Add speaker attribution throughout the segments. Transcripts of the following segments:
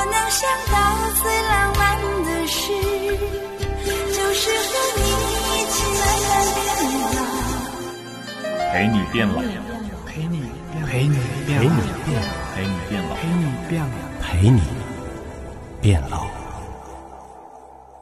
Speaker 1: 我能想到最浪漫的事，就是和你一起慢慢变老。
Speaker 2: 陪你变老，
Speaker 3: 陪你陪你
Speaker 4: 陪你变
Speaker 2: 陪你变老，
Speaker 3: 陪你变老。
Speaker 4: 陪你变老。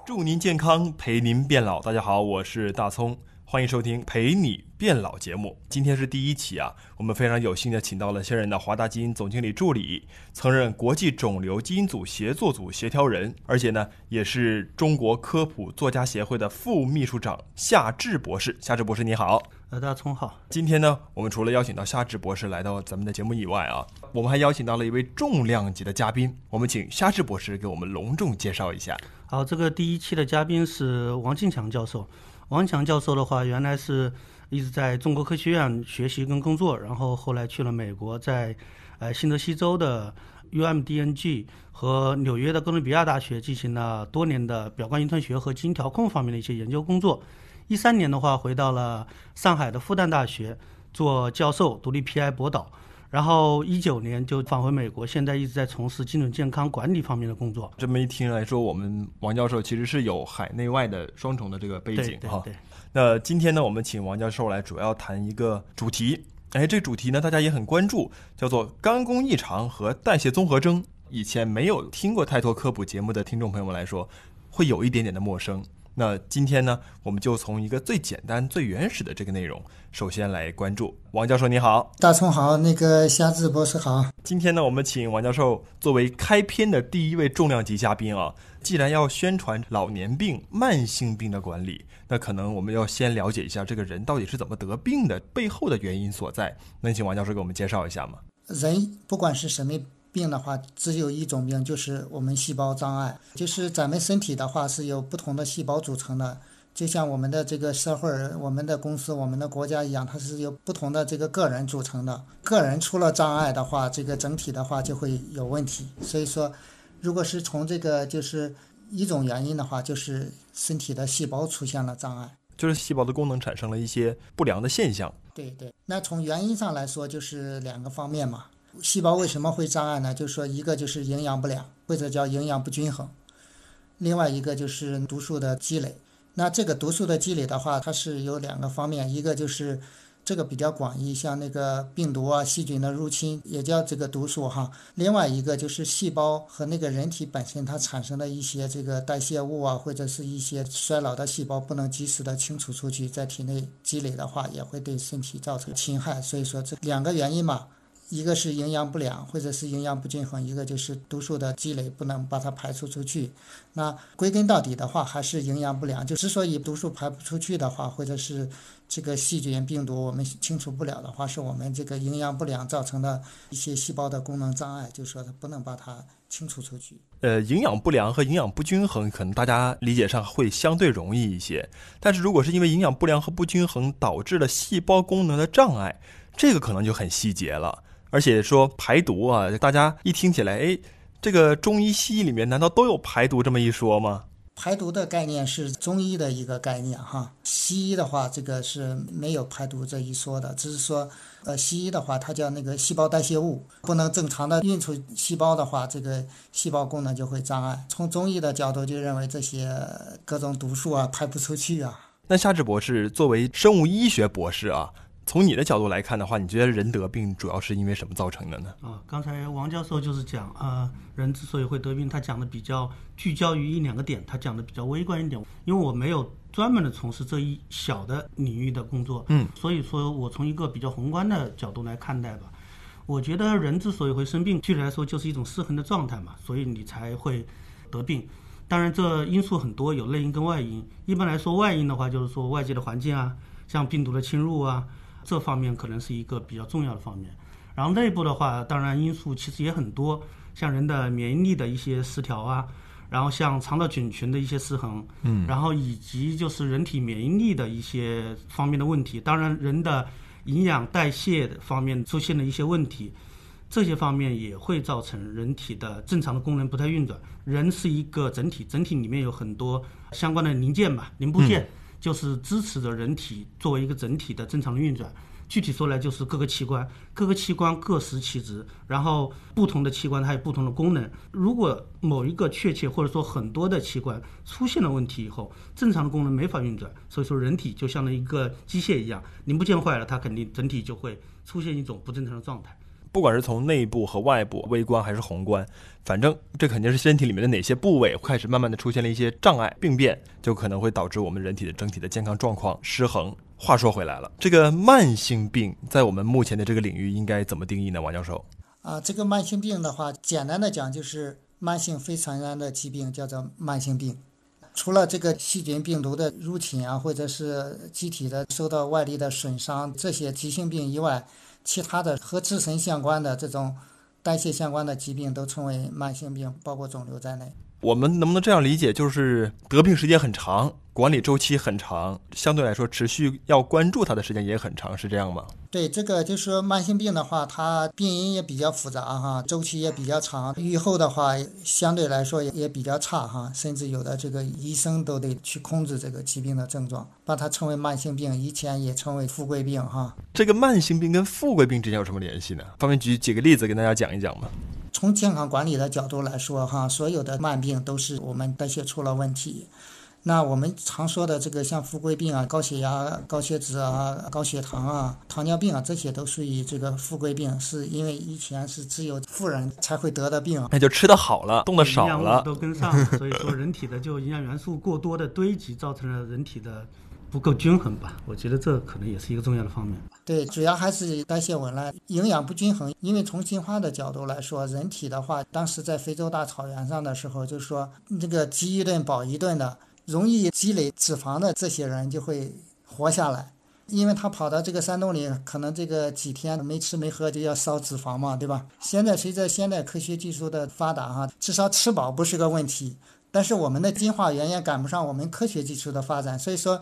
Speaker 5: 祝您健康，陪您变老。大家好，我是大葱，欢迎收听《陪你变老》节目。今天是第一期啊，我们非常有幸的请到了现任的华大基因总经理助理，曾任国际肿瘤基因组协作组协调人，而且呢，也是中国科普作家协会的副秘书长夏志博士。夏志博士，你好。
Speaker 3: 呃，大葱好。
Speaker 5: 今天呢，我们除了邀请到夏志博士来到咱们的节目以外啊，我们还邀请到了一位重量级的嘉宾。我们请夏志博士给我们隆重介绍一下。
Speaker 3: 好，这个第一期的嘉宾是王庆强教授。王强教授的话，原来是一直在中国科学院学习跟工作，然后后来去了美国，在呃新泽西州的 UMDNG 和纽约的哥伦比亚大学进行了多年的表观遗传学和基因调控方面的一些研究工作。一三年的话，回到了上海的复旦大学做教授，独立 PI 博导。然后一九年就返回美国，现在一直在从事精准健康管理方面的工作。
Speaker 5: 这么一听来说，我们王教授其实是有海内外的双重的这个背景哈。
Speaker 3: 对。
Speaker 5: 那今天呢，我们请王教授来主要谈一个主题。哎，这主题呢，大家也很关注，叫做肝功异常和代谢综合征。以前没有听过太多科普节目的听众朋友们来说，会有一点点的陌生。那今天呢，我们就从一个最简单、最原始的这个内容，首先来关注。王教授你好，
Speaker 6: 大葱好，那个夏志博士好。
Speaker 5: 今天呢，我们请王教授作为开篇的第一位重量级嘉宾啊。既然要宣传老年病、慢性病的管理，那可能我们要先了解一下这个人到底是怎么得病的，背后的原因所在。能请王教授给我们介绍一下吗？
Speaker 6: 人不管是什么。病的话，只有一种病，就是我们细胞障碍。就是咱们身体的话，是由不同的细胞组成的，就像我们的这个社会、我们的公司、我们的国家一样，它是由不同的这个个人组成的。个人出了障碍的话，这个整体的话就会有问题。所以说，如果是从这个就是一种原因的话，就是身体的细胞出现了障碍，
Speaker 5: 就是细胞的功能产生了一些不良的现象。
Speaker 6: 对对，那从原因上来说，就是两个方面嘛。细胞为什么会障碍呢？就是说，一个就是营养不良，或者叫营养不均衡；另外一个就是毒素的积累。那这个毒素的积累的话，它是有两个方面，一个就是这个比较广义，像那个病毒啊、细菌的入侵，也叫这个毒素哈；另外一个就是细胞和那个人体本身它产生的一些这个代谢物啊，或者是一些衰老的细胞不能及时的清除出去，在体内积累的话，也会对身体造成侵害。所以说这两个原因嘛。一个是营养不良，或者是营养不均衡；一个就是毒素的积累，不能把它排出出去。那归根到底的话，还是营养不良。就之所以毒素排不出去的话，或者是这个细菌、病毒我们清除不了的话，是我们这个营养不良造成的一些细胞的功能障碍，就是说它不能把它清除出去。
Speaker 5: 呃，营养不良和营养不均衡，可能大家理解上会相对容易一些。但是如果是因为营养不良和不均衡导致了细胞功能的障碍，这个可能就很细节了。而且说排毒啊，大家一听起来，哎，这个中医西医里面难道都有排毒这么一说吗？
Speaker 6: 排毒的概念是中医的一个概念哈，西医的话这个是没有排毒这一说的，只是说，呃，西医的话它叫那个细胞代谢物不能正常的运出细胞的话，这个细胞功能就会障碍。从中医的角度就认为这些各种毒素啊排不出去啊。
Speaker 5: 那夏志博士作为生物医学博士啊。从你的角度来看的话，你觉得人得病主要是因为什么造成的呢？
Speaker 3: 啊，刚才王教授就是讲啊，人之所以会得病，他讲的比较聚焦于一两个点，他讲的比较微观一点。因为我没有专门的从事这一小的领域的工作，
Speaker 5: 嗯，
Speaker 3: 所以说我从一个比较宏观的角度来看待吧。我觉得人之所以会生病，具体来说就是一种失衡的状态嘛，所以你才会得病。当然，这因素很多，有内因跟外因。一般来说，外因的话就是说外界的环境啊，像病毒的侵入啊。这方面可能是一个比较重要的方面，然后内部的话，当然因素其实也很多，像人的免疫力的一些失调啊，然后像肠道菌群的一些失衡，
Speaker 5: 嗯，
Speaker 3: 然后以及就是人体免疫力的一些方面的问题，当然人的营养代谢方面出现了一些问题，这些方面也会造成人体的正常的功能不太运转。人是一个整体，整体里面有很多相关的零件吧，零部件。就是支持着人体作为一个整体的正常的运转，具体说来就是各个器官，各个器官各司其职，然后不同的器官它有不同的功能。如果某一个确切或者说很多的器官出现了问题以后，正常的功能没法运转，所以说人体就像那一个机械一样，零部件坏了，它肯定整体就会出现一种不正常的状态。
Speaker 5: 不管是从内部和外部、微观还是宏观，反正这肯定是身体里面的哪些部位开始慢慢的出现了一些障碍病变，就可能会导致我们人体的整体的健康状况失衡。话说回来了，这个慢性病在我们目前的这个领域应该怎么定义呢？王教授？
Speaker 6: 啊，这个慢性病的话，简单的讲就是慢性非传染的疾病，叫做慢性病。除了这个细菌、病毒的入侵啊，或者是机体的受到外力的损伤这些急性病以外，其他的和自身相关的这种代谢相关的疾病都称为慢性病，包括肿瘤在内。
Speaker 5: 我们能不能这样理解，就是得病时间很长，管理周期很长，相对来说持续要关注它的时间也很长，是这样吗？
Speaker 6: 对，这个就是说慢性病的话，它病因也比较复杂哈，周期也比较长，预后的话相对来说也也比较差哈，甚至有的这个医生都得去控制这个疾病的症状，把它称为慢性病，以前也称为富贵病哈。
Speaker 5: 这个慢性病跟富贵病之间有什么联系呢？方便举几个例子跟大家讲一讲吗？
Speaker 6: 从健康管理的角度来说，哈，所有的慢病都是我们代谢出了问题。那我们常说的这个像富贵病啊、高血压、高血脂啊、高血糖啊、糖尿病啊，这些都属于这个富贵病，是因为以前是只有富人才会得的病。
Speaker 5: 那就吃的好了，动的少
Speaker 3: 营养物都跟上，所以说人体的就营养元素过多的堆积，造成了人体的不够均衡吧。我觉得这可能也是一个重要的方面。
Speaker 6: 对，主要还是代谢紊乱、营养不均衡。因为从进化的角度来说，人体的话，当时在非洲大草原上的时候，就是说这个饥一顿饱一顿的，容易积累脂肪的这些人就会活下来。因为他跑到这个山洞里，可能这个几天没吃没喝就要烧脂肪嘛，对吧？现在随着现代科学技术的发达，哈，至少吃饱不是个问题。但是我们的进化远远赶不上我们科学技术的发展，所以说。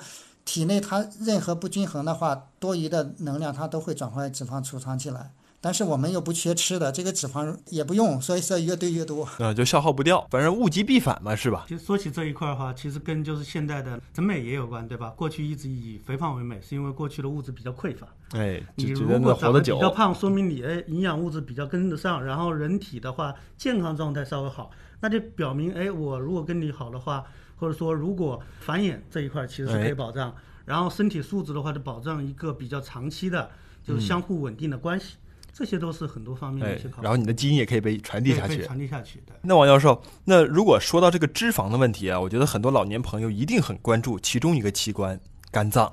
Speaker 6: 体内它任何不均衡的话，多余的能量它都会转化为脂肪储藏起来。但是我们又不缺吃的，这个脂肪也不用，所以说越堆越多。
Speaker 5: 呃，就消耗不掉，反正物极必反嘛，是吧？
Speaker 3: 其实说起这一块儿的话，其实跟就是现代的审美也有关，对吧？过去一直以肥胖为美，是因为过去的物质比较匮乏。
Speaker 5: 哎，
Speaker 3: 你如果长得
Speaker 5: 活得久
Speaker 3: 比较胖，说明你哎营养物质比较跟得上，然后人体的话健康状态稍微好，那就表明哎我如果跟你好的话，或者说如果繁衍这一块儿其实是可
Speaker 5: 哎
Speaker 3: 以保障，然后身体素质的话就保障一个比较长期的，就是相互稳定的关系，这些都是很多方面的
Speaker 5: 哎
Speaker 3: 一些考，虑。
Speaker 5: 然后你的基因也可以被传递下去。
Speaker 3: 传递下去的。
Speaker 5: 那王教授，那如果说到这个脂肪的问题啊，我觉得很多老年朋友一定很关注其中一个器官——肝脏。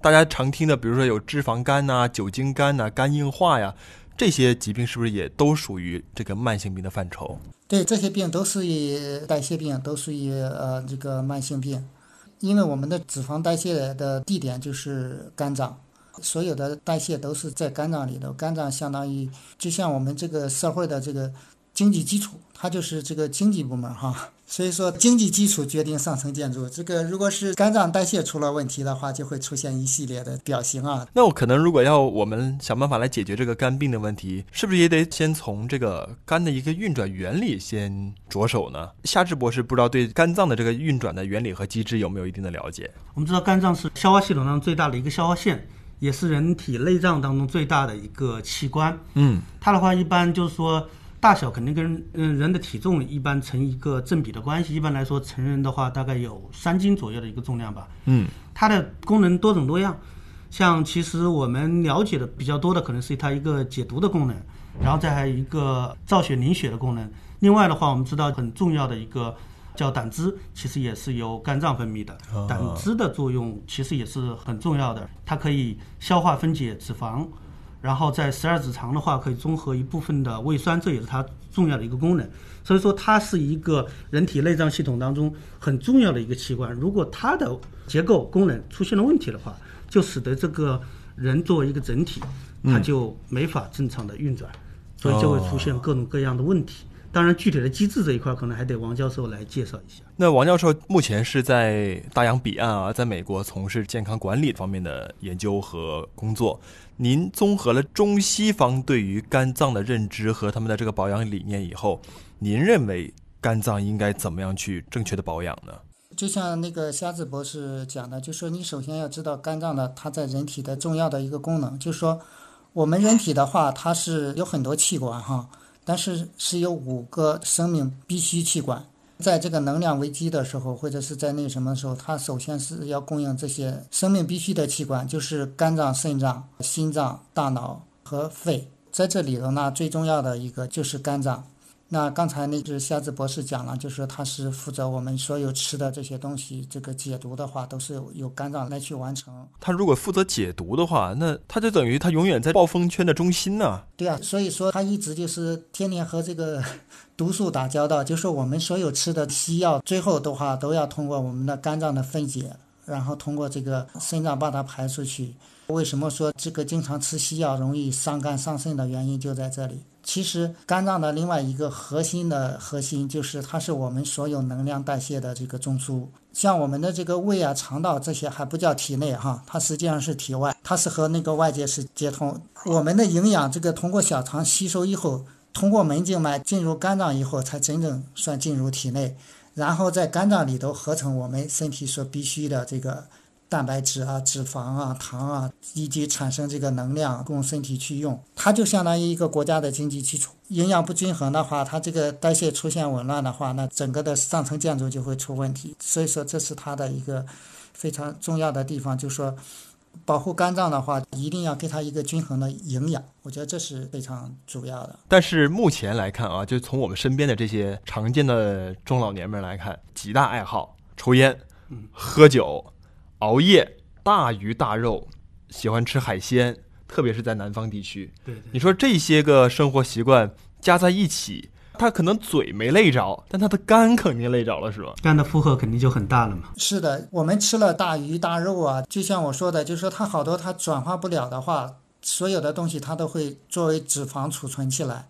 Speaker 5: 大家常听的，比如说有脂肪肝呐、酒精肝呐、肝硬化呀，这些疾病是不是也都属于这个慢性病的范畴？
Speaker 6: 对，这些病都属于代谢病，都属于呃这个慢性病，因为我们的脂肪代谢的地点就是肝脏，所有的代谢都是在肝脏里头。肝脏相当于就像我们这个社会的这个经济基础，它就是这个经济部门哈。所以说，经济基础决定上层建筑。这个如果是肝脏代谢出了问题的话，就会出现一系列的表型啊，
Speaker 5: 那我可能如果要我们想办法来解决这个肝病的问题，是不是也得先从这个肝的一个运转原理先着手呢？夏志博士不知道对肝脏的这个运转的原理和机制有没有一定的了解？
Speaker 3: 我们知道肝脏是消化系统上最大的一个消化腺，也是人体内脏当中最大的一个器官。
Speaker 5: 嗯，
Speaker 3: 它的话一般就是说大小肯定跟嗯人的体重一般成一个正比的关系。一般来说，成人的话大概有三斤左右的一个重量吧。
Speaker 5: 嗯，
Speaker 3: 它的功能多种多样，像其实我们了解的比较多的可能是它一个解毒的功能，然后再还有一个造血凝血的功能。另外的话，我们知道很重要的一个叫胆汁，其实也是由肝脏分泌的。胆汁的作用其实也是很重要的，它可以消化分解脂肪，然后在十二指肠的话可以中和一部分的胃酸，这也是它重要的一个功能。所以说，它是一个人体内脏系统当中很重要的一个器官。如果它的结构功能出现了问题的话，就使得这个人作为一个整体，它就没法正常的运转，所以就会出现各种各样的问题。当然，具体的机制这一块可能还得王教授来介绍一下。
Speaker 5: 那王教授目前是在大洋彼岸啊，在美国从事健康管理方面的研究和工作。您综合了中西方对于肝脏的认知和他们的这个保养理念以后，您认为肝脏应该怎么样去正确的保养呢？
Speaker 6: 就像那个瞎子博士讲的，就说你首先要知道肝脏的它在人体的重要的一个功能，就是说我们人体的话，它是有很多器官哈，但是是有五个生命必需器官。在这个能量危机的时候，或者是在那什么时候，它首先是要供应这些生命必需的器官，就是肝脏、肾脏、心脏、大脑和肺。在这里头呢，最重要的一个就是肝脏。那刚才那只瞎子博士讲了，就是他是负责我们所有吃的这些东西，这个解毒的话都是由肝脏来去完成。
Speaker 5: 他如果负责解毒的话，那他就等于他永远在暴风圈的中心呢。
Speaker 6: 对啊，所以说他一直就是天天和这个 毒素打交道，就是我们所有吃的西药，最后的话都要通过我们的肝脏的分解，然后通过这个肾脏把它排出去。为什么说这个经常吃西药容易伤肝伤肾的原因就在这里。其实肝脏的另外一个核心的核心就是它是我们所有能量代谢的这个中枢。像我们的这个胃啊、肠道这些还不叫体内哈，它实际上是体外，它是和那个外界是接通。我们的营养这个通过小肠吸收以后，通过门静脉进入肝脏以后，才真正算进入体内，然后在肝脏里头合成我们身体所必需的这个。蛋白质啊、脂肪啊、糖啊，以及产生这个能量供身体去用，它就相当于一个国家的经济基础。营养不均衡的话，它这个代谢出现紊乱的话，那整个的上层建筑就会出问题。所以说，这是它的一个非常重要的地方，就是说，保护肝脏的话，一定要给它一个均衡的营养。我觉得这是非常主要的。
Speaker 5: 但是目前来看啊，就从我们身边的这些常见的中老年们来看，几大爱好：抽烟、喝酒。熬夜、大鱼大肉，喜欢吃海鲜，特别是在南方地区。
Speaker 3: 对，
Speaker 5: 你说这些个生活习惯加在一起，他可能嘴没累着，但他的肝肯定累着了，是吧？
Speaker 3: 肝的负荷肯定就很大了嘛。
Speaker 6: 是的，我们吃了大鱼大肉啊，就像我说的，就是说它好多它转化不了的话，所有的东西它都会作为脂肪储存起来。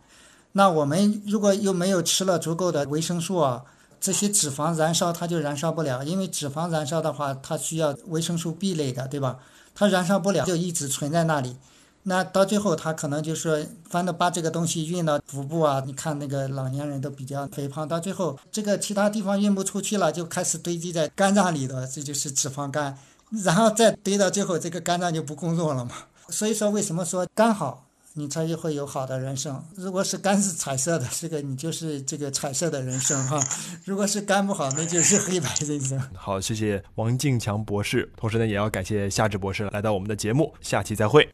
Speaker 6: 那我们如果又没有吃了足够的维生素啊。这些脂肪燃烧它就燃烧不了，因为脂肪燃烧的话，它需要维生素 B 类的，对吧？它燃烧不了，就一直存在那里。那到最后，它可能就说，反正把这个东西运到腹部啊。你看那个老年人都比较肥胖，到最后这个其他地方运不出去了，就开始堆积在肝脏里头，这就是脂肪肝。然后再堆到最后，这个肝脏就不工作了嘛。所以说，为什么说肝好？你才会有好的人生。如果是肝是彩色的，这个你就是这个彩色的人生哈；如果是肝不好，那就是黑白人生。
Speaker 5: 好，谢谢王敬强博士，同时呢，也要感谢夏至博士来到我们的节目，下期再会。